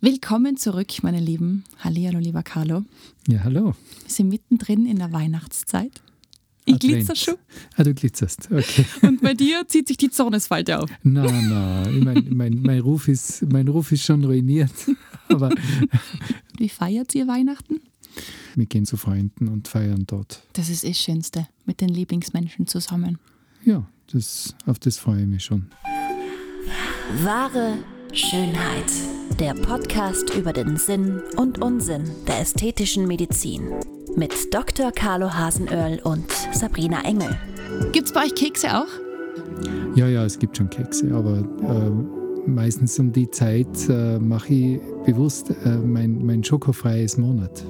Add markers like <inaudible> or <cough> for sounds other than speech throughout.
Willkommen zurück, meine Lieben. Hallihallo, lieber Carlo. Ja, hallo. Wir sind mittendrin in der Weihnachtszeit. Ich Advent. glitzer schon. Ah, du glitzerst, okay. <laughs> Und bei dir zieht sich die Zornesfalte auf. Nein, nein, ich mein, mein, mein, Ruf ist, mein Ruf ist schon ruiniert. <laughs> Aber Wie feiert ihr Weihnachten? wir gehen zu Freunden und feiern dort. Das ist das Schönste, mit den Lieblingsmenschen zusammen. Ja, das, auf das freue ich mich schon. Wahre Schönheit. Der Podcast über den Sinn und Unsinn der ästhetischen Medizin. Mit Dr. Carlo Hasenöhrl und Sabrina Engel. Gibt's bei euch Kekse auch? Ja, ja, es gibt schon Kekse, aber äh, meistens um die Zeit äh, mache ich bewusst äh, mein, mein schokofreies Monat.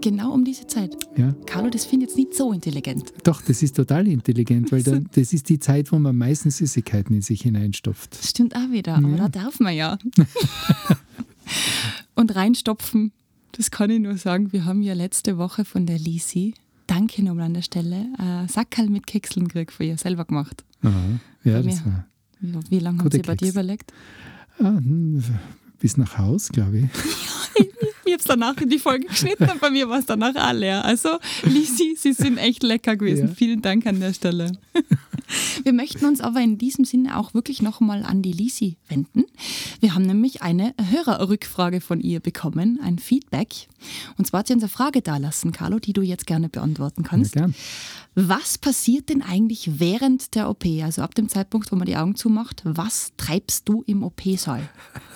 Genau um diese Zeit. Ja? Carlo, das finde ich jetzt nicht so intelligent. Doch, das ist total intelligent, weil dann, <laughs> das ist die Zeit, wo man meistens Süßigkeiten in sich hineinstopft. Das stimmt auch wieder, aber da darf man ja. <laughs> Und reinstopfen, das kann ich nur sagen, wir haben ja letzte Woche von der Lisi, danke nochmal an der Stelle, äh, Sackerl mit Kekseln gekriegt von ihr selber gemacht. Aha. Ja, das war. Wie, wie lange haben Sie bei dir Keks. überlegt? Ah, bis nach Haus, glaube ich. <laughs> Ich habe es danach in die Folge geschnitten und bei mir war es danach leer. Also, Lisi, Sie sind echt lecker gewesen. Ja. Vielen Dank an der Stelle. Wir möchten uns aber in diesem Sinne auch wirklich nochmal an die Lisi wenden. Wir haben nämlich eine Hörerrückfrage von ihr bekommen, ein Feedback. Und zwar hat sie uns eine Frage dalassen, Carlo, die du jetzt gerne beantworten Ja, kannst. gern. Was passiert denn eigentlich während der OP? Also ab dem Zeitpunkt, wo man die Augen zumacht, was treibst du im OP-Saal?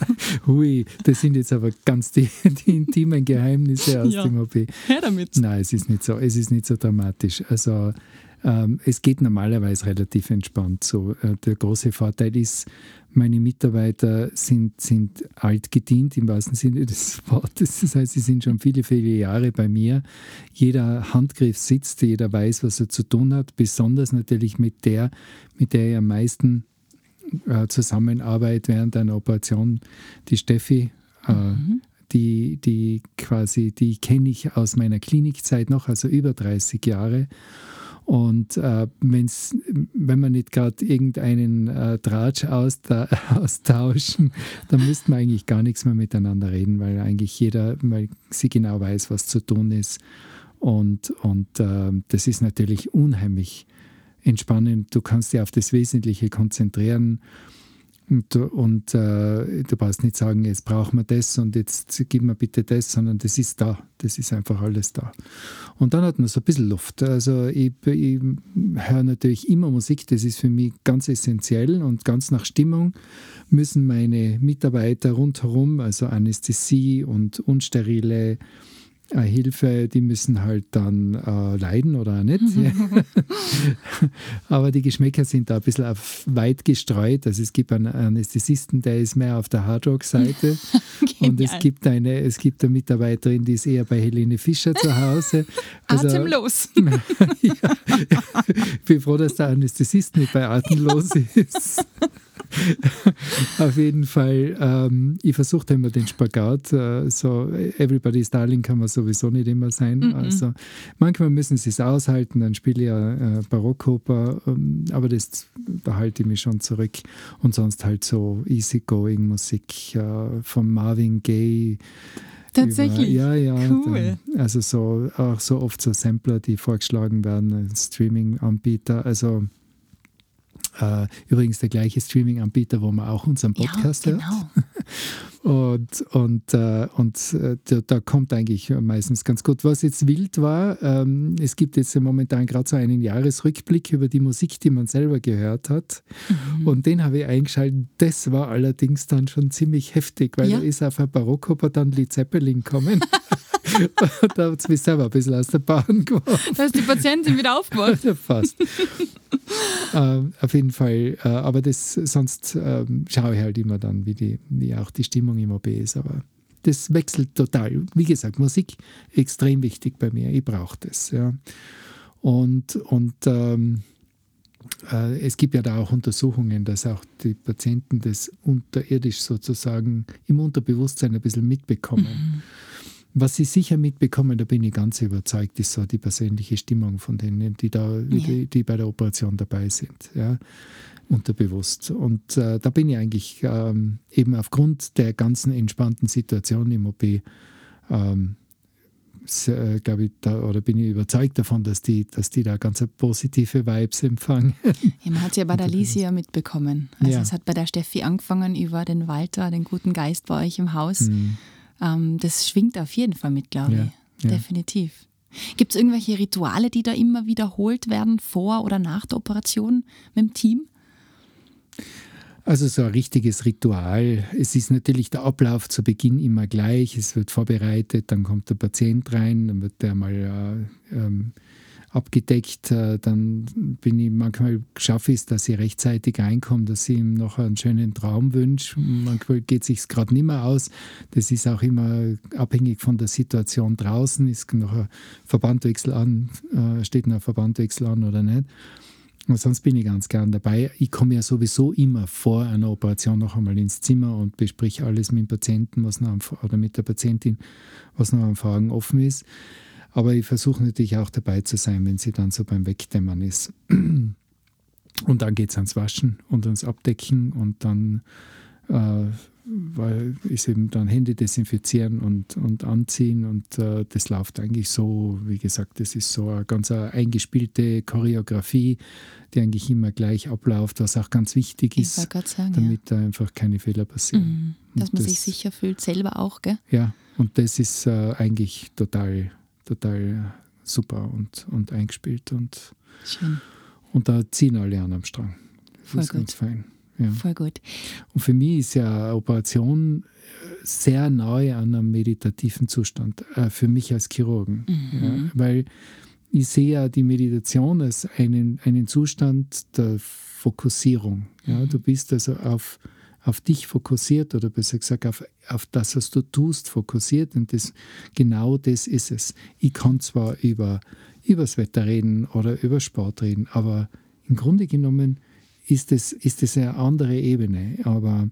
<laughs> Hui, das sind jetzt aber ganz die, die intimen Geheimnisse aus Ja. dem OP. Her damit. Nein, es ist nicht so. Es ist nicht so dramatisch. Also ähm, es geht normalerweise relativ entspannt so. Äh, der große Vorteil ist, meine Mitarbeiter sind, sind alt gedient im wahrsten Sinne des Wortes. Das heißt, sie sind schon viele, viele Jahre bei mir. Jeder Handgriff sitzt, jeder weiß, was er zu tun hat. Besonders natürlich mit der, mit der ich am meisten äh, zusammenarbeite während einer Operation, die Steffi. Äh, die, die quasi, die kenne ich aus meiner Klinikzeit noch, also über 30 Jahre. Und äh, wenn's, wenn wir nicht gerade irgendeinen äh, Tratsch austa <laughs> austauschen, dann müssten wir eigentlich gar nichts mehr miteinander reden, weil eigentlich jeder, weil sie genau weiß, was zu tun ist. Und, und äh, das ist natürlich unheimlich entspannend. Du kannst dich auf das Wesentliche konzentrieren. Und, und äh, du brauchst nicht sagen, jetzt brauchen wir das und jetzt gib mir bitte das, sondern das ist da. Das ist einfach alles da. Und dann hat man so ein bisschen Luft. Also ich, ich höre natürlich immer Musik, das ist für mich ganz essentiell und ganz nach Stimmung müssen meine Mitarbeiter rundherum, also Anästhesie und unsterile Hilfe, die müssen halt dann äh, leiden oder auch nicht. <laughs> <laughs> Aber die Geschmäcker sind da ein bisschen weit gestreut. Also es gibt einen Anästhesisten, der ist mehr auf der Hardrock-Seite. <laughs> und es gibt, eine, es gibt eine Mitarbeiterin, die ist eher bei Helene Fischer zu Hause. Also, Atemlos. ja, ich bin froh, dass der Anästhesist nicht bei Atemlos ist. <laughs> Auf jeden Fall, ähm, ich versuche immer den Spagat. Äh, so, Everybody's Darling kann man sowieso nicht immer sein. Also, manchmal müssen sie es aushalten, dann spiele ich ja äh, Barockoper, ähm, aber das, da halte ich mich schon zurück. Und sonst halt so easygoing Musik äh, von Marvin Gaye. Tatsächlich. Über, ja, ja. Cool. Dann, also so auch so oft so Sampler, die vorgeschlagen werden, Streaming-Anbieter. Also äh, übrigens der gleiche Streaming-Anbieter, wo man auch unseren Podcast ja, hört. genau. <laughs> Und, und, äh, und äh, da, da kommt eigentlich meistens ganz gut. Was jetzt wild war, ähm, es gibt jetzt momentan gerade so einen Jahresrückblick über die Musik, die man selber gehört hat. Mhm. Und den habe ich eingeschaltet. Das war allerdings dann schon ziemlich heftig, weil Ja. da ist auf ein Barockoper dann Lied Zeppelin gekommen. <laughs> <laughs> da hat es mich selber ein bisschen aus der Bahn geworfen. Da ist die Patientin wieder aufgewacht. <laughs> Fast. ähm, auf jeden Fall. Äh, aber das sonst ähm, schaue ich halt immer dann, wie, die, wie auch die Stimmung im OP ist. Aber das wechselt total. Wie gesagt, Musik extrem wichtig bei mir. Ich brauche das. Ja. Und, und ähm, äh, es gibt ja da auch Untersuchungen, dass auch die Patienten das unterirdisch sozusagen im Unterbewusstsein ein bisschen mitbekommen. <laughs> Was Sie sicher mitbekommen, da bin ich ganz überzeugt, ist so die persönliche Stimmung von denen, die da, ja. die, die, bei der Operation dabei sind, ja, unterbewusst. Und äh, da bin ich eigentlich ähm, eben aufgrund der ganzen entspannten Situation im OP ähm, äh, glaube ich, da, oder bin ich überzeugt davon, dass die, dass die da ganz positive Vibes empfangen. Ja, man hat es ja bei der Lisi ja mitbekommen. Also ja. es hat bei der Steffi angefangen über den Walter, den guten Geist bei euch im Haus. Mhm. Ähm, das schwingt auf jeden Fall mit, glaube ja. ich. Ja. Definitiv. Gibt es irgendwelche Rituale, die da immer wiederholt werden, vor oder nach der Operation mit dem Team? Also so ein richtiges Ritual. Es ist natürlich der Ablauf zu Beginn immer gleich. Es wird vorbereitet, dann kommt der Patient rein, dann wird der mal äh, ähm, abgedeckt. Äh, dann bin ich manchmal schaffe ich es, dass ich rechtzeitig reinkomme, dass ich ihm noch einen schönen Traum wünsche. Manchmal geht es sich gerade nicht mehr aus. Das ist auch immer abhängig von der Situation draußen. Ist noch ein Verbandwechsel an, äh, steht noch ein Verbandwechsel an oder nicht. Und sonst bin ich ganz gern dabei. Ich komme ja sowieso immer vor einer Operation noch einmal ins Zimmer und besprich alles mit dem Patienten, was noch oder mit der Patientin, was noch an Fragen offen ist. Aber ich versuche natürlich auch dabei zu sein, wenn sie dann so beim Wegdämmern ist. <clears throat> Und dann geht es ans Waschen und ans Abdecken und dann äh, weil ist eben dann Hände desinfizieren und, und anziehen und äh, das läuft eigentlich so, wie gesagt, das ist so eine ganz eine eingespielte Choreografie, die eigentlich immer gleich abläuft, was auch ganz wichtig ist, sagen, damit ja. da einfach keine Fehler passieren. Mhm, dass man das, sich sicher fühlt, selber auch, gell? Ja, und das ist äh, eigentlich total, total super und, und eingespielt und, Schön. und da ziehen alle an am Strang. Das Voll ist gut. ganz fein. Ja. Voll gut. Und für mich ist ja Operation sehr nahe an einem meditativen Zustand, äh, für mich als Chirurgen. Mhm. Ja, weil ich sehe ja die Meditation als einen, einen Zustand der Fokussierung. Ja, mhm. Du bist also auf, auf dich fokussiert oder besser gesagt auf, auf das, was du tust, fokussiert und das, genau das ist es. Ich kann zwar über, über das Wetter reden oder über Sport reden, aber im Grunde genommen ist es, ist es eine andere Ebene. Aber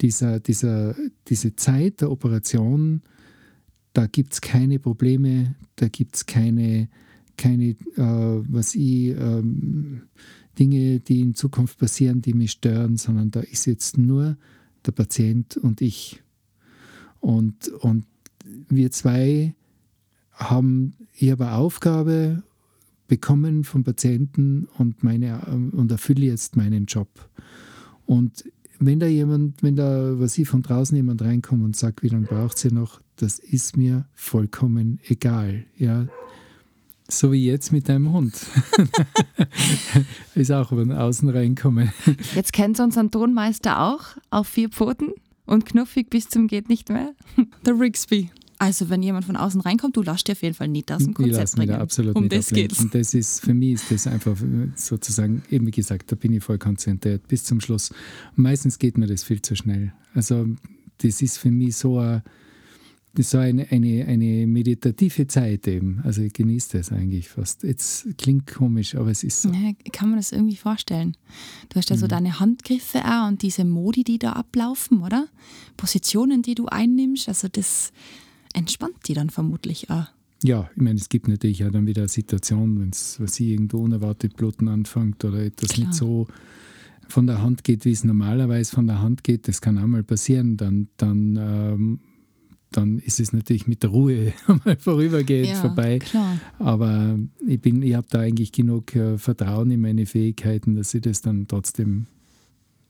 dieser, dieser, diese Zeit der Operation, da gibt es keine Probleme, da gibt es keine, keine äh, was ich, ähm, Dinge, die in Zukunft passieren, die mich stören, sondern da ist jetzt nur der Patient und ich. Und, und wir zwei haben, ich habe Aufgabe bekommen vom Patienten und, meine, und erfülle jetzt meinen Job. Und wenn da jemand, wenn da, was ich von draußen jemand reinkommt und sagt, wie lange braucht sie noch, das ist mir vollkommen egal. Ja, so wie jetzt mit deinem Hund. <laughs> ist auch von außen reinkommen. Jetzt kennt unseren Tonmeister auch auf vier Pfoten und knuffig bis zum geht nicht mehr. Der Rigsby. Also wenn jemand von außen reinkommt, du lässt dir auf jeden Fall nicht aus dem Konzept ich bringen. Da absolut um nicht das geht's. Und das ist, für mich ist das einfach sozusagen, eben wie gesagt, da bin ich voll konzentriert bis zum Schluss. Und meistens geht mir das viel zu schnell. Also das ist für mich so eine, so eine, eine, eine meditative Zeit eben. Also ich genieße das eigentlich fast. Jetzt klingt komisch, aber es ist so. Ja, kann man das irgendwie vorstellen. Du hast ja mhm. so deine Handgriffe auch und diese Modi, die da ablaufen, oder? Positionen, die du einnimmst. Also das entspannt die dann vermutlich auch. Ja, ich meine, es gibt natürlich auch dann wieder eine Situation, wenn es irgendwo unerwartet Bluten anfängt oder etwas Klar. nicht so von der Hand geht, wie es normalerweise von der Hand geht, das kann auch mal passieren, dann, dann, ähm, dann ist es natürlich mit der Ruhe <laughs> vorübergehend ja, vorbei. Klar. Aber ich, ich habe da eigentlich genug äh, Vertrauen in meine Fähigkeiten, dass ich das dann trotzdem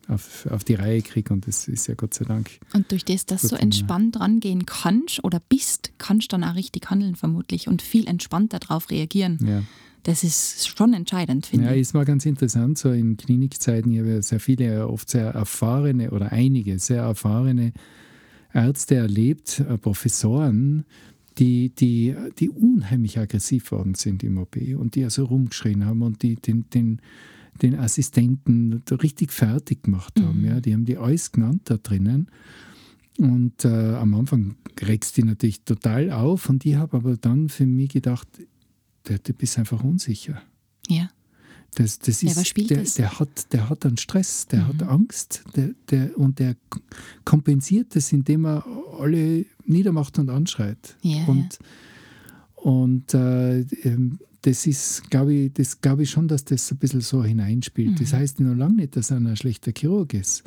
auf, auf die Reihe kriege und das ist ja Gott sei Dank. Und durch das, dass du so entspannt rangehen kannst oder bist, kannst du dann auch richtig handeln vermutlich und viel entspannter darauf reagieren. Ja. Das ist schon entscheidend, finde ja, ich. Ja, es war ganz interessant, so in Klinikzeiten, ich habe ja sehr viele, oft sehr erfahrene oder einige sehr erfahrene Ärzte erlebt, äh, Professoren, die, die, die unheimlich aggressiv worden sind im OP und die also rumgeschrien haben und die den, den den Assistenten richtig fertig gemacht haben. Mhm. Ja. Die haben die alles genannt da drinnen. Und äh, am Anfang regst die natürlich total auf und ich habe aber dann für mich gedacht, du bist einfach unsicher. Ja. Das, das ist, was spielt der, das? der, hat, der hat einen Stress, der Mhm. hat Angst der, der, und der kompensiert das, indem er alle niedermacht und anschreit. Ja, und und äh, ähm, das ist, glaube ich, das glaube ich schon, dass das ein bisschen so hineinspielt. Das Mhm. heißt noch lange nicht, dass er ein schlechter Chirurg ist.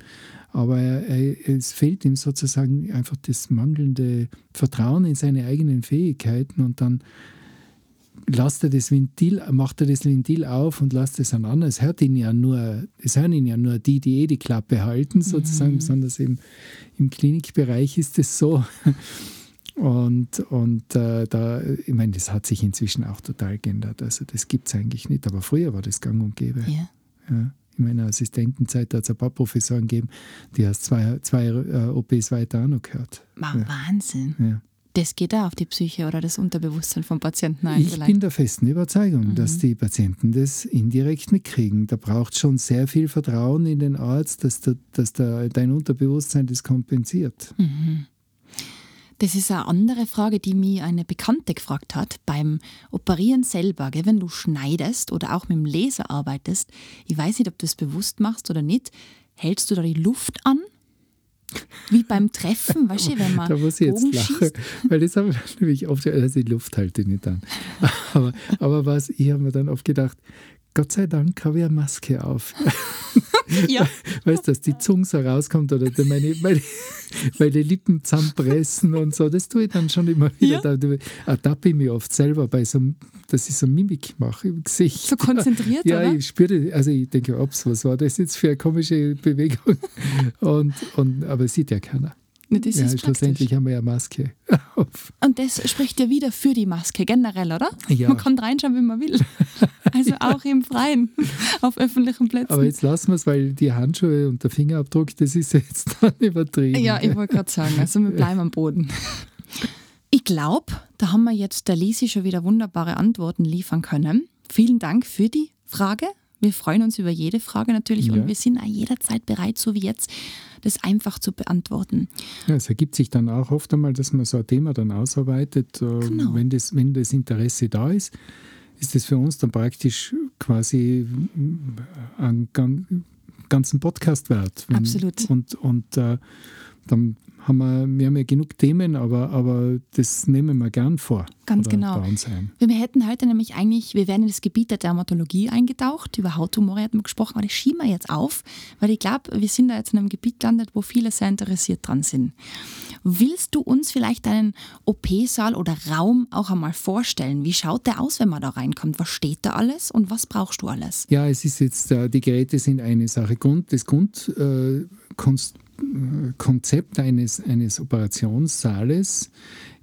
Aber er, er, es fehlt ihm sozusagen einfach das mangelnde Vertrauen in seine eigenen Fähigkeiten und dann lasst er das Ventil, macht er das Ventil auf und lasst es an an. Es hört ihn ja nur, es hören ihn ja nur die, die eh die Klappe halten, sozusagen, Mhm. besonders eben im Klinikbereich ist es so. Und, und äh, da, ich meine, das hat sich inzwischen auch total geändert. Also das gibt es eigentlich nicht, aber früher war das gang und gäbe. ja. Ja. In meiner Assistentenzeit hat es ein paar Professoren gegeben, die erst zwei, zwei äh, OPs weiter auch noch gehört. Wa- Ja. Wahnsinn. Ja. Das geht auch auf die Psyche oder das Unterbewusstsein vom Patienten ein. Ich vielleicht. bin der festen Überzeugung, Mhm. dass die Patienten das indirekt mitkriegen. Da braucht schon sehr viel Vertrauen in den Arzt, dass, der, dass der, dein Unterbewusstsein das kompensiert. Mhm. Das ist eine andere Frage, die mir eine Bekannte gefragt hat. Beim Operieren selber, gell, wenn du schneidest oder auch mit dem Laser arbeitest, ich weiß nicht, ob du das bewusst machst oder nicht, hältst du da die Luft an? Wie beim Treffen, weißt du, wenn man Da muss ich jetzt Bogen lachen, schießt? weil das habe ich nämlich oft, also die Luft halte ich nicht an. <laughs> Aber, aber was, ich habe mir dann oft gedacht, Gott sei Dank habe ich eine Maske auf. <laughs> Ja, Weißt du, dass die Zunge so rauskommt oder meine, meine, meine Lippen zusammenpressen und so, das tue ich dann schon immer wieder. Ja. Da ertappe ich mich oft selber bei so dass ich so Mimik mache im Gesicht. so konzentriert, Ja, oder? ich spüre, also ich denke, ups, was war das jetzt für eine komische Bewegung? Und, und, aber sieht ja keiner. Ne, das ja, ist schlussendlich praktisch. haben wir ja Maske auf. Und das spricht ja wieder für die Maske generell, oder? Ja. Man kann reinschauen, wie man will. Also <laughs> auch im Freien, auf öffentlichen Plätzen. Aber jetzt lassen wir es, weil die Handschuhe und der Fingerabdruck, das ist jetzt <laughs> dann übertrieben. Ja, ich wollte gerade sagen, also wir bleiben am Boden. Ich glaube, da haben wir jetzt der Lisi schon wieder wunderbare Antworten liefern können. Vielen Dank für die Frage. Wir freuen uns über jede Frage natürlich Ja. und wir sind auch jederzeit bereit, so wie jetzt, das einfach zu beantworten. Ja, es ergibt sich dann auch oft einmal, dass man so ein Thema dann ausarbeitet. äh, Genau. Wenn, das, wenn das Interesse da ist, ist das für uns dann praktisch quasi äh, einen gan- ganzen Podcast wert. Wenn, Absolut. Und, und äh, dann haben wir, wir haben ja genug Themen, aber, aber das nehmen wir gern vor. Ganz genau. Wir hätten heute nämlich eigentlich, wir wären in das Gebiet der Dermatologie eingetaucht, über Hauttumore hatten wir gesprochen, aber das schieben wir jetzt auf, weil ich glaube, wir sind da jetzt in einem Gebiet gelandet, wo viele sehr interessiert dran sind. Willst du uns vielleicht einen OP-Saal oder Raum auch einmal vorstellen? Wie schaut der aus, wenn man da reinkommt? Was steht da alles und was brauchst du alles? Ja, es ist jetzt, äh, die Geräte sind eine Sache. Grund, das äh, Konst- äh, Konzept eines, eines Operationssaales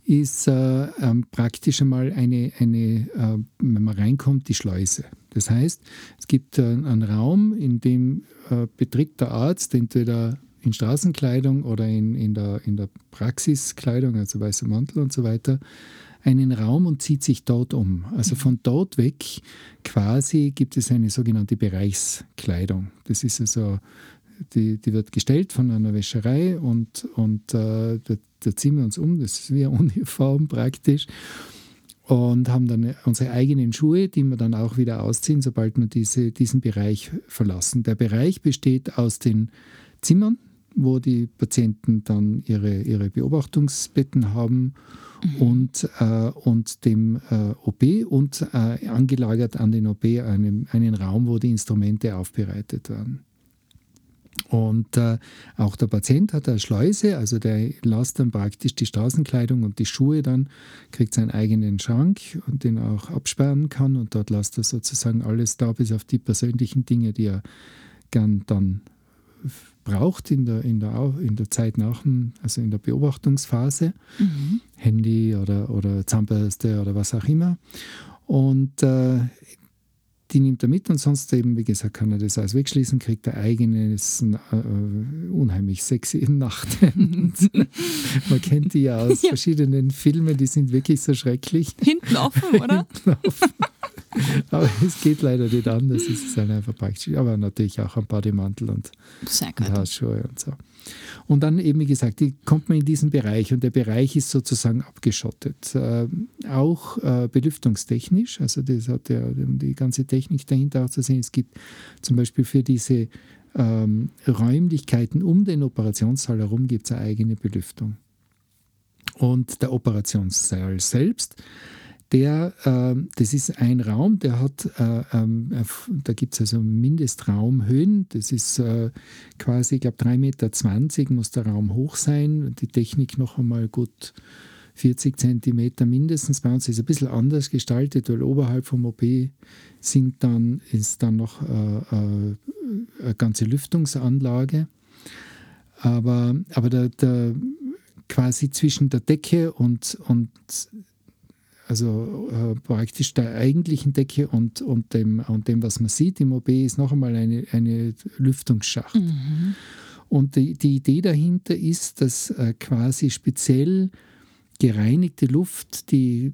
ist äh, ähm, praktisch einmal eine, eine äh, wenn man reinkommt, die Schleuse. Das heißt, es gibt äh, einen Raum, in dem äh, betritt der Arzt entweder in Straßenkleidung oder in, in, der, in der Praxiskleidung, also weißer Mantel und so weiter, einen Raum und zieht sich dort um. Also von dort weg quasi gibt es eine sogenannte Bereichskleidung. Das ist also, die, die wird gestellt von einer Wäscherei und, und äh, da, da ziehen wir uns um. Das ist wie eine <laughs> Uniform praktisch. Und haben dann unsere eigenen Schuhe, die wir dann auch wieder ausziehen, sobald wir diese, diesen Bereich verlassen. Der Bereich besteht aus den Zimmern, wo die Patienten dann ihre, ihre Beobachtungsbetten haben und, äh, und dem äh, OP und äh, angelagert an den OP einen, einen Raum, wo die Instrumente aufbereitet werden. Und äh, auch der Patient hat eine Schleuse, also der lässt dann praktisch die Straßenkleidung und die Schuhe dann, kriegt seinen eigenen Schrank und den auch absperren kann und dort lässt er sozusagen alles da, bis auf die persönlichen Dinge, die er gern dann braucht in der, in der, in der Zeit nach, dem- also in der Beobachtungsphase. Mhm. Handy oder, oder Zahnbürste oder was auch immer. Und äh, die nimmt er mit und sonst eben, wie gesagt, kann er das alles wegschließen, kriegt er eigenes, äh, unheimlich sexy <laughs> Nachthemd. <laughs> Man kennt die ja aus Ja. verschiedenen Filmen, die sind wirklich so schrecklich. Hinten offen, oder? <laughs> <laughs> aber es geht leider nicht anders. Es ist halt einfach praktisch. Aber natürlich auch ein Bademantel und, und Hausschuhe und so. Und dann eben, wie gesagt, die, kommt man in diesen Bereich und der Bereich ist sozusagen abgeschottet. Äh, auch äh, belüftungstechnisch, also das hat ja die ganze Technik dahinter auch zu sehen. Es gibt zum Beispiel für diese ähm, Räumlichkeiten um den Operationssaal herum gibt es eine eigene Belüftung. Und der Operationssaal selbst der, äh, das ist ein Raum, der hat, äh, äh, da gibt es also Mindestraumhöhen, das ist äh, quasi, ich glaube 3,20 Meter muss der Raum hoch sein, die Technik noch einmal gut 40 Zentimeter mindestens. Bei uns ist es ein bisschen anders gestaltet, weil oberhalb vom OP sind dann, ist dann noch äh, äh, eine ganze Lüftungsanlage. Aber, aber der, der, quasi zwischen der Decke und, und also äh, praktisch der eigentlichen Decke und, und, dem, und dem, was man sieht im OB, ist noch einmal eine, eine Lüftungsschacht. Mhm. Und die, die Idee dahinter ist, dass äh, quasi speziell gereinigte Luft, die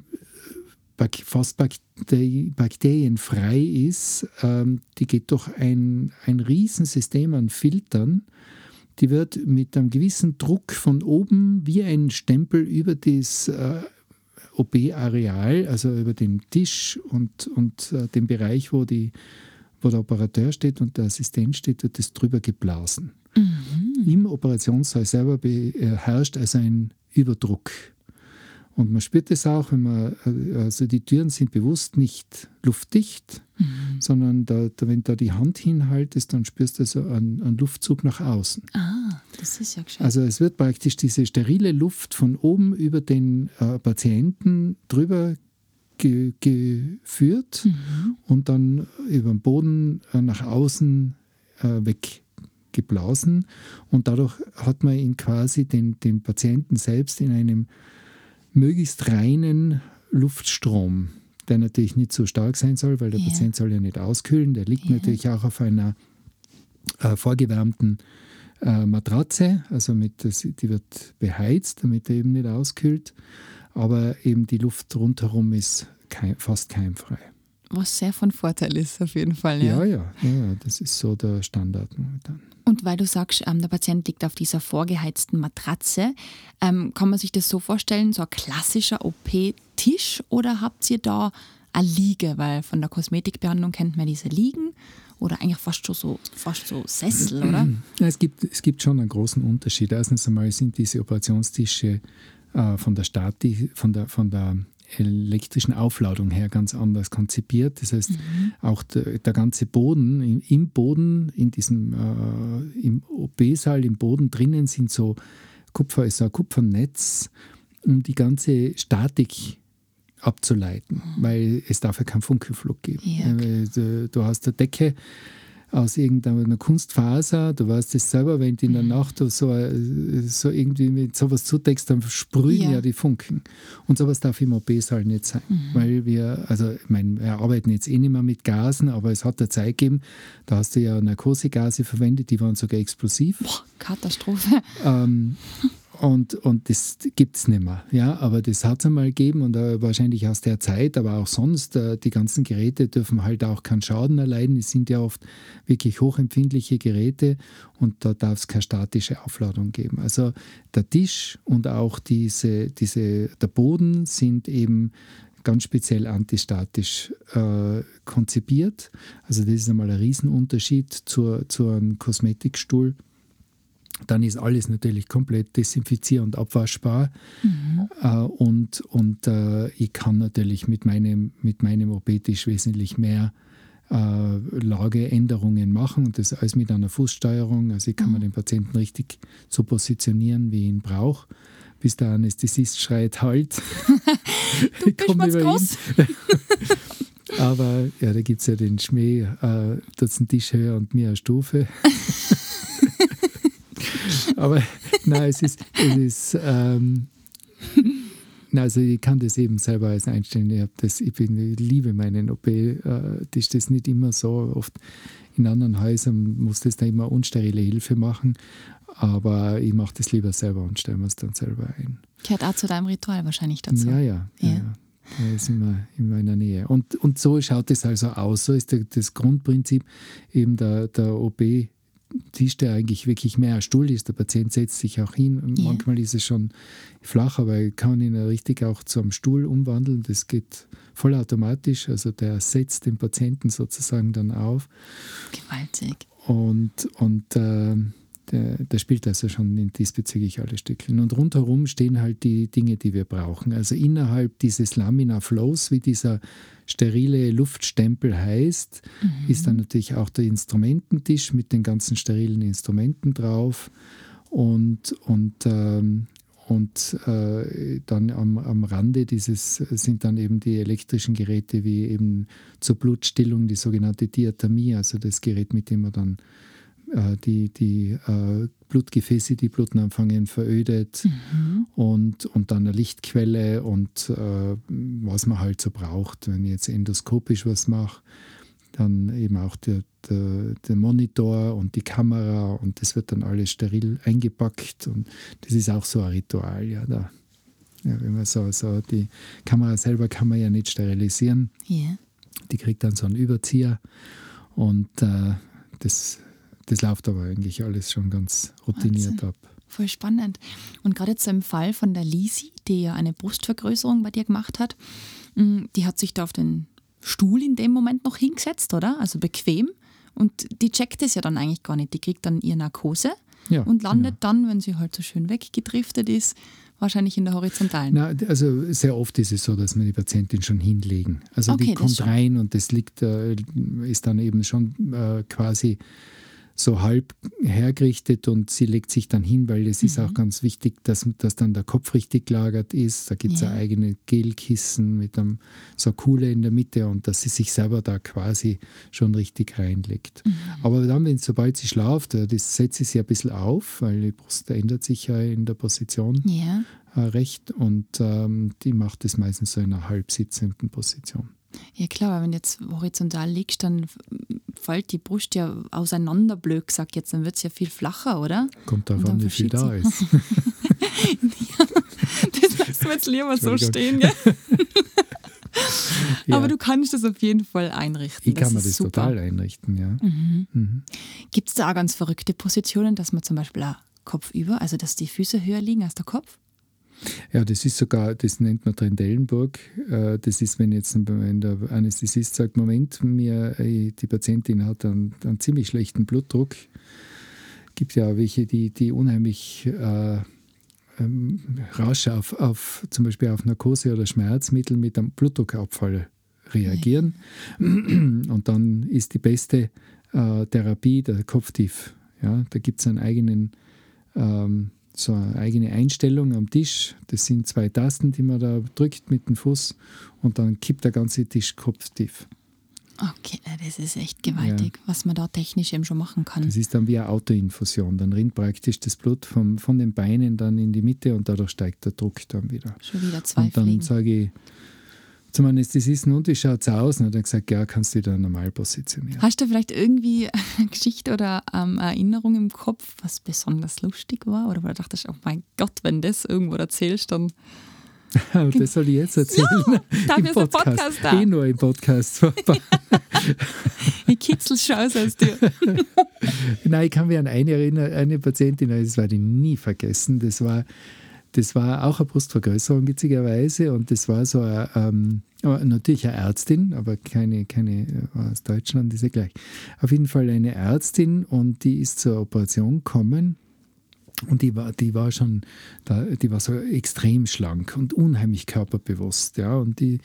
äh, fast bakterienfrei ist, ähm, die geht durch ein, ein Riesensystem an Filtern. Die wird mit einem gewissen Druck von oben wie ein Stempel über das äh, OP-Areal, also über den Tisch und, und äh, den Bereich, wo, die, wo der Operateur steht und der Assistent steht, wird das drüber geblasen. Mhm. Im Operationssaal selber herrscht also ein Überdruck. Und man spürt es auch, wenn man, äh, also die Türen sind bewusst nicht luftdicht, mhm. sondern da, da, wenn da die Hand hinhaltest, dann spürst du so einen, einen Luftzug nach außen. Ah, das ist ja gescheit. Also es wird praktisch diese sterile Luft von oben über den äh, Patienten drüber ge geführt mhm. und dann über den Boden äh, nach außen äh, weggeblasen. Und dadurch hat man ihn quasi den, den Patienten selbst in einem möglichst reinen Luftstrom, der natürlich nicht so stark sein soll, weil der yeah. Patient soll ja nicht auskühlen. Der liegt yeah. natürlich auch auf einer äh, vorgewärmten äh, Matratze, also mit, das, die wird beheizt, damit er eben nicht auskühlt. Aber eben die Luft rundherum ist kein, fast keimfrei. Was sehr von Vorteil ist, auf jeden Fall. Ja, ja, ja, ja das ist so der Standard momentan. Und weil du sagst, ähm, der Patient liegt auf dieser vorgeheizten Matratze, ähm, kann man sich das so vorstellen, so ein klassischer OP-Tisch oder habt ihr da eine Liege? Weil von der Kosmetikbehandlung kennt man diese Liegen oder eigentlich fast schon so, fast so Sessel, <clears throat> oder? Ja, es, gibt, es gibt schon einen großen Unterschied. Erstens einmal sind diese Operationstische äh, von der Stati, von der, von der elektrischen Aufladung her ganz anders konzipiert. Das heißt, mhm. auch der, der, ganze Boden, im, im Boden, in diesem äh, im OP-Saal, im Boden drinnen sind so Kupfer, ist so ein Kupfernetz, um die ganze Statik abzuleiten, mhm. weil es dafür keinen Funkenflug geben. Ja, du, du hast eine Decke, aus irgendeiner Kunstfaser. Du weißt es selber, wenn du in der mhm. Nacht so, so irgendwie mit sowas zudeckst, dann sprühen ja. ja die Funken. Und sowas darf im OP-Saal nicht sein. Mhm. Weil wir, also ich meine, wir arbeiten jetzt eh nicht mehr mit Gasen, aber es hat eine Zeit gegeben, da hast du ja Narkosegase verwendet, die waren sogar explosiv. Boah, Katastrophe. Ähm, <laughs> und, und das gibt es nicht mehr. Ja, aber das hat es einmal gegeben und uh, wahrscheinlich aus der Zeit, aber auch sonst. Uh, die ganzen Geräte dürfen halt auch keinen Schaden erleiden. Es sind ja oft wirklich hochempfindliche Geräte und da darf es keine statische Aufladung geben. Also der Tisch und auch diese, diese, der Boden sind eben ganz speziell antistatisch äh, konzipiert. Also das ist einmal ein Riesenunterschied zur, zu einem Kosmetikstuhl dann ist alles natürlich komplett desinfizier- und abwaschbar. Mhm. Äh, und und äh, ich kann natürlich mit meinem, mit meinem OP-Tisch wesentlich mehr äh, Lageänderungen machen und das alles mit einer Fußsteuerung. Also ich kann mhm. mir den Patienten richtig so positionieren, wie ich ihn brauche. Bis der Anästhesist schreit, halt. <laughs> du bist mal groß. <laughs> Aber ja, da gibt es ja den Schmäh, äh, dort einen Tisch höher und mir eine Stufe. <laughs> Aber <laughs> nein, es ist, es ist ähm, <laughs> also ich kann das eben selber als einstellen. Ich, das, ich, bin, ich liebe meinen OP. Äh, das ist das nicht immer so. Oft in anderen Häusern muss das da immer unsterile Hilfe machen. Aber ich mache das lieber selber und stelle mir es dann selber ein. Gehört auch zu deinem Ritual wahrscheinlich dazu. Ja, ja. ja. ja. Er ist immer in meiner Nähe. Und, und so schaut es also aus. So ist der, das Grundprinzip eben der, der OB. Tisch, der eigentlich wirklich mehr ein Stuhl ist. Der Patient setzt sich auch hin. Yeah. Manchmal ist es schon flach, aber er kann ihn richtig auch zu einem Stuhl umwandeln. Das geht vollautomatisch. Also der setzt den Patienten sozusagen dann auf. Gewaltig. Und, und äh, der, der, spielt also schon diesbezüglich alle Stückchen. Und rundherum stehen halt die Dinge, die wir brauchen. Also innerhalb dieses Lamina Flows, wie dieser sterile Luftstempel heißt, mhm. ist dann natürlich auch der Instrumententisch mit den ganzen sterilen Instrumenten drauf. Und, und, ähm, und äh, dann am, am Rande dieses sind dann eben die elektrischen Geräte wie eben zur Blutstillung die sogenannte Diathermie, also das Gerät, mit dem man dann die, die äh, Blutgefäße, die Bluten anfangen, verödet mhm. und, und dann eine Lichtquelle und äh, was man halt so braucht. Wenn ich jetzt endoskopisch was mache, dann eben auch der, der, der, Monitor und die Kamera und das wird dann alles steril eingepackt und das ist auch so ein Ritual. Ja, da, ja, wenn man so, so die Kamera selber kann man ja nicht sterilisieren. Yeah. Die kriegt dann so einen Überzieher und äh, das das läuft aber eigentlich alles schon ganz routiniert Wahnsinn. ab. Voll spannend. Und gerade jetzt im Fall von der Lisi, die ja eine Brustvergrößerung bei dir gemacht hat, mm, die hat sich da auf den Stuhl in dem Moment noch hingesetzt, oder? Also bequem. Und die checkt es ja dann eigentlich gar nicht. Die kriegt dann ihre Narkose ja, und landet genau. dann, wenn sie halt so schön weggedriftet ist, wahrscheinlich in der horizontalen. Na, also sehr oft ist es so, dass wir die Patientin schon hinlegen. Also okay, die kommt rein und das liegt, äh, ist dann eben schon äh, quasi so halb hergerichtet und sie legt sich dann hin, weil es mhm. ist auch ganz wichtig, dass, dass dann der Kopf richtig gelagert ist. Da gibt es ja. eigene Gelkissen mit einem so Kuhle in der Mitte und dass sie sich selber da quasi schon richtig reinlegt. Mhm. Aber dann, wenn, sobald sie schlaft, äh, das setzt sie ein bisschen auf, weil die Brust ändert sich ja in der Position ja. Äh, recht und ähm, die macht es meistens so in einer halb sitzenden Position. Ja klar, aber wenn du jetzt horizontal liegst, dann fällt die Brust ja auseinander, blöd gesagt jetzt, dann wird es ja viel flacher, oder? Kommt darauf an, wie viel da ist. <laughs> ja, das lassen wir jetzt lieber so stehen, gell? <laughs> ja. Aber du kannst das auf jeden Fall einrichten. Ich kann mir das super. total einrichten, ja. Mhm. Mhm. Gibt es da auch ganz verrückte Positionen, dass man zum Beispiel auch Kopf über, also dass die Füße höher liegen als der Kopf? Ja, das ist sogar, das nennt man Trendellenburg. Äh, das ist, wenn jetzt wenn der Anästhesist sagt, Moment, mir, die Patientin hat einen, einen ziemlich schlechten Blutdruck. Gibt ja auch welche, die, die unheimlich äh, ähm, rasch auf, auf zum Beispiel auf Narkose oder Schmerzmittel mit einem Blutdruckabfall reagieren. Und dann ist die beste äh, Therapie der Kopftief. Ja, da gibt es einen eigenen ähm, so eine eigene Einstellung am Tisch. Das sind zwei Tasten, die man da drückt mit dem Fuß und dann kippt der ganze Tisch kopftief. Okay, das ist echt gewaltig, ja. was man da technisch eben schon machen kann. Das ist dann wie eine Autoinfusion. Dann rinnt praktisch das Blut vom, von den Beinen dann in die Mitte und dadurch steigt der Druck dann wieder. Schon wieder zwei Und dann sage ich, zum Anästhesisten und wie schaut es aus? Und er hat gesagt, ja, kannst du dich da normal positionieren. Hast du vielleicht irgendwie <laughs> eine Geschichte oder ähm, Erinnerung im Kopf, was besonders lustig war? Oder wo du dachtest, oh mein Gott, wenn das irgendwo erzählst, dann. <laughs> das soll ich jetzt erzählen. <laughs> Ja, dafür ist Podcast. Podcast da. Eh nur im Podcast. ich kitzel aus aus dir. Nein, ich kann mich an eine erinnern, eine Patientin, das werde ich nie vergessen. Das war das war auch eine Brustvergrößerung, witzigerweise. Und das war so eine, ähm, natürlich eine Ärztin, aber keine, keine äh, aus Deutschland, ist ja gleich. Auf jeden Fall eine Ärztin und die ist zur Operation gekommen. Und die war, die war schon, die war so extrem schlank und unheimlich körperbewusst. Ja. Und die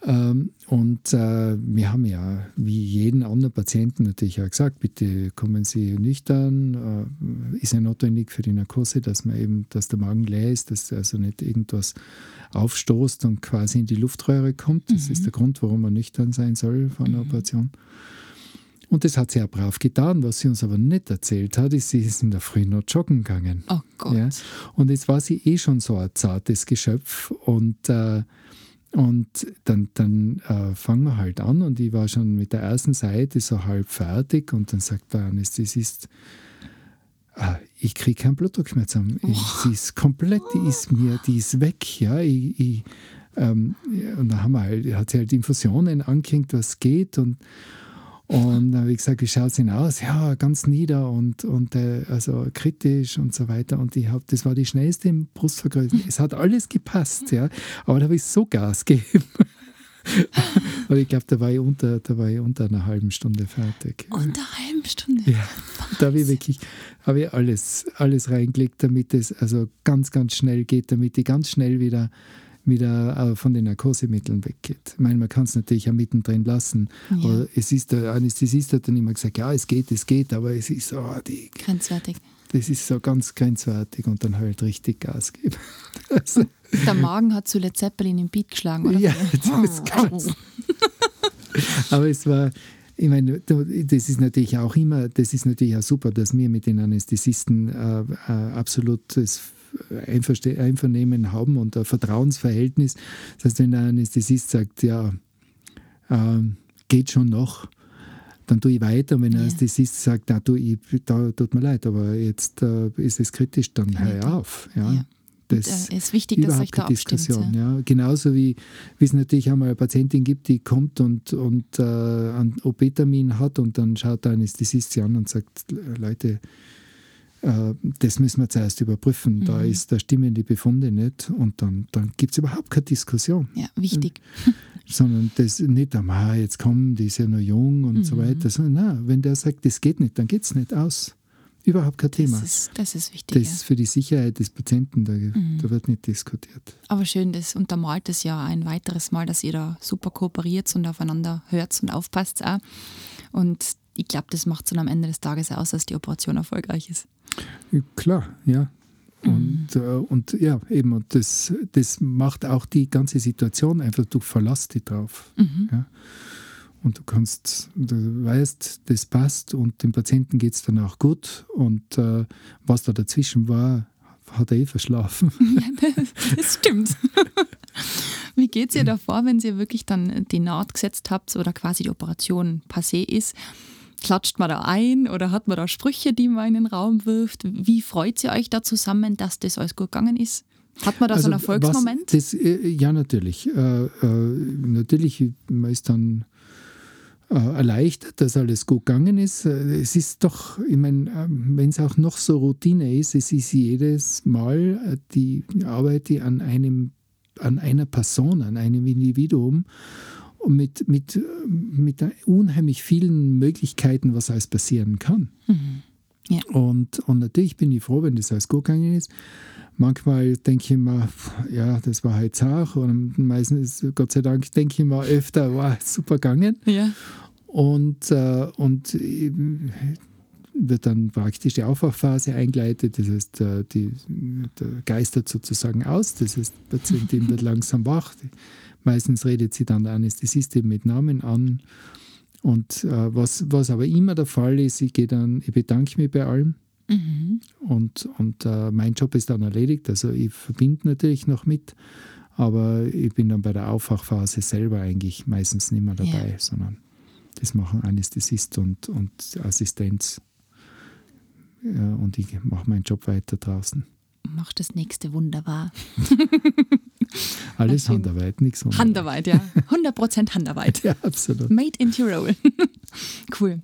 und äh, wir haben ja, wie jeden anderen Patienten natürlich auch gesagt, bitte kommen Sie nüchtern. Äh, ist ja notwendig für die Narkose, dass man eben, dass der Magen leer ist, dass also nicht irgendwas aufstoßt und quasi in die Luftröhre kommt. Das mhm. ist der Grund, warum man nüchtern sein soll vor einer mhm. Operation. Und das hat sie auch brav getan. Was sie uns aber nicht erzählt hat, ist, sie ist in der Früh noch joggen gegangen. Oh Gott. Ja? Und jetzt war sie eh schon so ein zartes Geschöpf und äh, und dann, dann äh, fangen wir halt an und ich war schon mit der ersten Seite so halb fertig und dann sagt der Anästhesist, ah, ich kriege keinen Blutdruck mehr zusammen. Ich, sie ist komplett, die ist mir, die ist weg. Ja, ich, ich, ähm, und dann haben wir halt, hat sie halt Infusionen angehängt, was geht und und dann habe ich gesagt, wie schaut es denn aus? Ja, ganz nieder und, und äh, also kritisch und so weiter. Und ich habe, das war die schnellste Brustvergrößerung. Es hat alles gepasst, ja. Aber da habe ich so Gas <laughs> gegeben. Und ich glaube, da war ich unter, da war ich unter einer halben Stunde fertig. Unter einer halben Stunde? Ja. Da habe ich wirklich habe ich alles, alles reingelegt, damit es also ganz, ganz schnell geht, damit ich ganz schnell wieder wieder äh, von den Narkosemitteln weggeht. Ich meine, man kann es natürlich auch mittendrin lassen. Ja. Es ist, der Anästhesist hat dann immer gesagt, ja, es geht, es geht, aber es ist so, oh, die, grenzwertig. Das ist so ganz grenzwertig und dann halt richtig Gas geben. <laughs> Also, der Magen hat zu Led Zeppelin im Beat geschlagen, oder? Ja, das ganz. <laughs> aber es war, ich meine, das ist natürlich auch immer, das ist natürlich auch super, dass wir mit den Anästhesisten äh, äh, absolutes Einvernehmen haben und ein Vertrauensverhältnis. Das heißt, wenn der Anästhesist sagt, ja, äh, geht schon noch, dann tue ich weiter. Und wenn ja. Anästhesist sagt, na, du, ich, da tut mir leid, aber jetzt äh, ist es kritisch, dann höre ich auf. Ja. ja. Das ist äh, wichtig, dass euch da Diskussion. Ja. ja. Genauso wie, wie es natürlich einmal eine Patientin gibt, die kommt und, und äh, einen OP-Termin hat und dann schaut der Anästhesist sie an und sagt, Leute, das müssen wir zuerst überprüfen. Mhm. Da, ist, da stimmen die Befunde nicht und dann, dann gibt es überhaupt keine Diskussion. Ja, wichtig. Sondern das nicht, ah, jetzt kommen, die ist ja noch jung und mhm. so weiter. Sondern, na, wenn der sagt, das geht nicht, dann geht es nicht aus. Überhaupt kein Thema. Das ist, das ist wichtig. Das ist für die Sicherheit des Patienten, da, mhm. da, wird nicht diskutiert. Aber schön, das untermalt es ja ein weiteres Mal, dass ihr da super kooperiert und aufeinander hört und aufpasst auch. Und ich glaube, das macht es dann am Ende des Tages aus, dass die Operation erfolgreich ist. Klar, ja. Und, mhm. äh, und ja, eben, und das, das macht auch die ganze Situation einfach, du verlässt dich drauf. Mhm. Ja. Und du kannst, du weißt, das passt und dem Patienten geht es dann auch gut. Und äh, was da dazwischen war, hat er eh verschlafen. <laughs> Ja, das, das stimmt. <laughs> Wie geht es ihr davor, wenn ihr wirklich dann die Naht gesetzt habt oder quasi die Operation passé ist? Klatscht man da ein oder hat man da Sprüche, die man in den Raum wirft? Wie freut ihr euch da zusammen, dass das alles gut gegangen ist? Hat man da also so einen Erfolgsmoment? Das, äh, ja, natürlich. Äh, äh, natürlich, man ist dann äh, erleichtert, dass alles gut gegangen ist. Äh, es ist doch, ich meine, ähm, wenn es auch noch so Routine ist, es ist jedes Mal äh, die Arbeit die an einem, an einer Person, an einem Individuum mit, mit, mit unheimlich vielen Möglichkeiten, was alles passieren kann. Mhm. Ja. Und, und natürlich bin ich froh, wenn das alles gut gegangen ist. Manchmal denke ich mir, ja, das war halt zart. Und meistens, Gott sei Dank, denke ich mir öfter, wow, super gegangen. Ja. Und, äh, und wird dann praktisch die Aufwachphase eingeleitet. Das heißt, äh, die, der geistert sozusagen aus. Das heißt, die Patientin wird <laughs> langsam wach. Meistens redet sie dann der Anästhesistin mit Namen an. Und äh, was, was aber immer der Fall ist, ich gehe dann, ich bedanke mich bei allem. Mhm. Und, und äh, mein Job ist dann erledigt. Also ich verbinde natürlich noch mit, aber ich bin dann bei der Aufwachphase selber eigentlich meistens nicht mehr dabei, ja. sondern das machen Anästhesist und, und Assistenz. Ja, und ich mache meinen Job weiter draußen. Mach das nächste wunderbar. <laughs> Alles Handarbeit, nichts Handarbeit. Handarbeit, ja. 100% Handarbeit. <laughs> ja, absolut. Made in Tirol. <laughs> cool.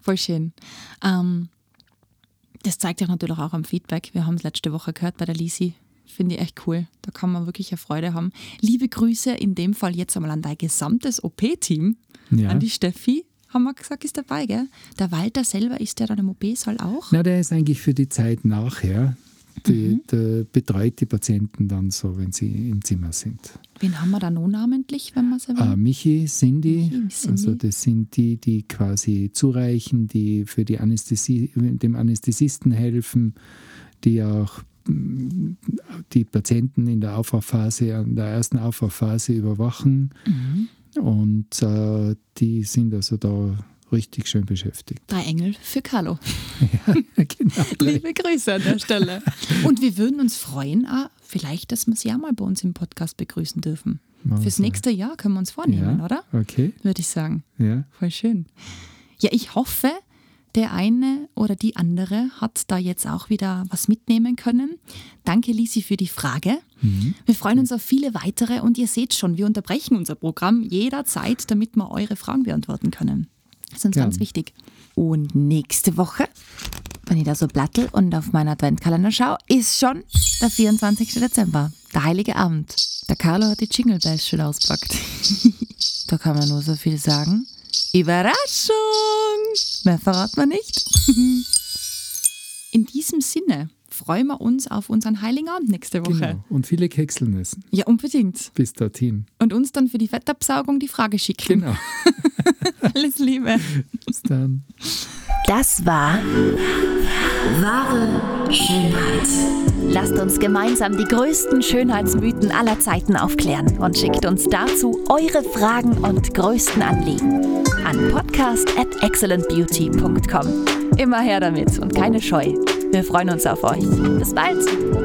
Voll schön. Ähm, das zeigt sich natürlich auch am Feedback. Wir haben es letzte Woche gehört bei der Lisi. Finde ich echt cool. Da kann man wirklich eine Freude haben. Liebe Grüße in dem Fall jetzt einmal an dein gesamtes OP-Team. Ja. An die Steffi, haben wir gesagt, ist dabei, gell? Der Walter selber ist der dann im OP-Saal auch? Na, der ist eigentlich für die Zeit nachher. Die, mhm. Der betreut die Patienten dann so, wenn sie im Zimmer sind. Wen haben wir da noch namentlich, wenn man es erwähnt? Ah, Michi, Cindy, Michi. Also das sind die, die quasi zureichen, die für die Anästhesie, dem Anästhesisten helfen, die auch mm, die Patienten in der Aufwachphase, in der ersten Aufwachphase überwachen. Mhm. Und äh, die sind also da richtig schön beschäftigt. Drei Engel für Carlo. <laughs> ja, genau. <laughs> Liebe Grüße an der Stelle. Und wir würden uns freuen, ah, vielleicht, dass wir Sie ja mal bei uns im Podcast begrüßen dürfen. Machen Fürs nächste Jahr können wir uns vornehmen, ja, oder? Okay. Würde ich sagen. Ja. Voll schön. Ja, ich hoffe, der eine oder die andere hat da jetzt auch wieder was mitnehmen können. Danke, Lisi, für die Frage. Mhm. Wir freuen uns auf viele weitere und ihr seht schon, wir unterbrechen unser Programm jederzeit, damit wir eure Fragen beantworten können. Uns ja. ganz wichtig. Und nächste Woche, wenn ich da so plattel und auf meinen Adventkalender schaue, ist schon der 24. Dezember, der Heilige Abend. Der Carlo hat die Jingle Bells schon auspackt. <laughs> da kann man nur so viel sagen. Überraschung! Mehr verraten wir nicht. <laughs> In diesem Sinne freuen wir uns auf unseren Heiligen Abend nächste Woche. Genau. Und viele Kekseln essen. Ja, unbedingt. Bis dorthin. Und uns dann für die Fettabsaugung die Frage schicken. Genau. <laughs> Alles Liebe. Bis dann. Das war wahre Schönheit. Lasst uns gemeinsam die größten Schönheitsmythen aller Zeiten aufklären und schickt uns dazu eure Fragen und größten Anliegen an podcast at excellentbeauty.com. Immer her damit und keine Scheu. Wir freuen uns auf euch. Bis bald!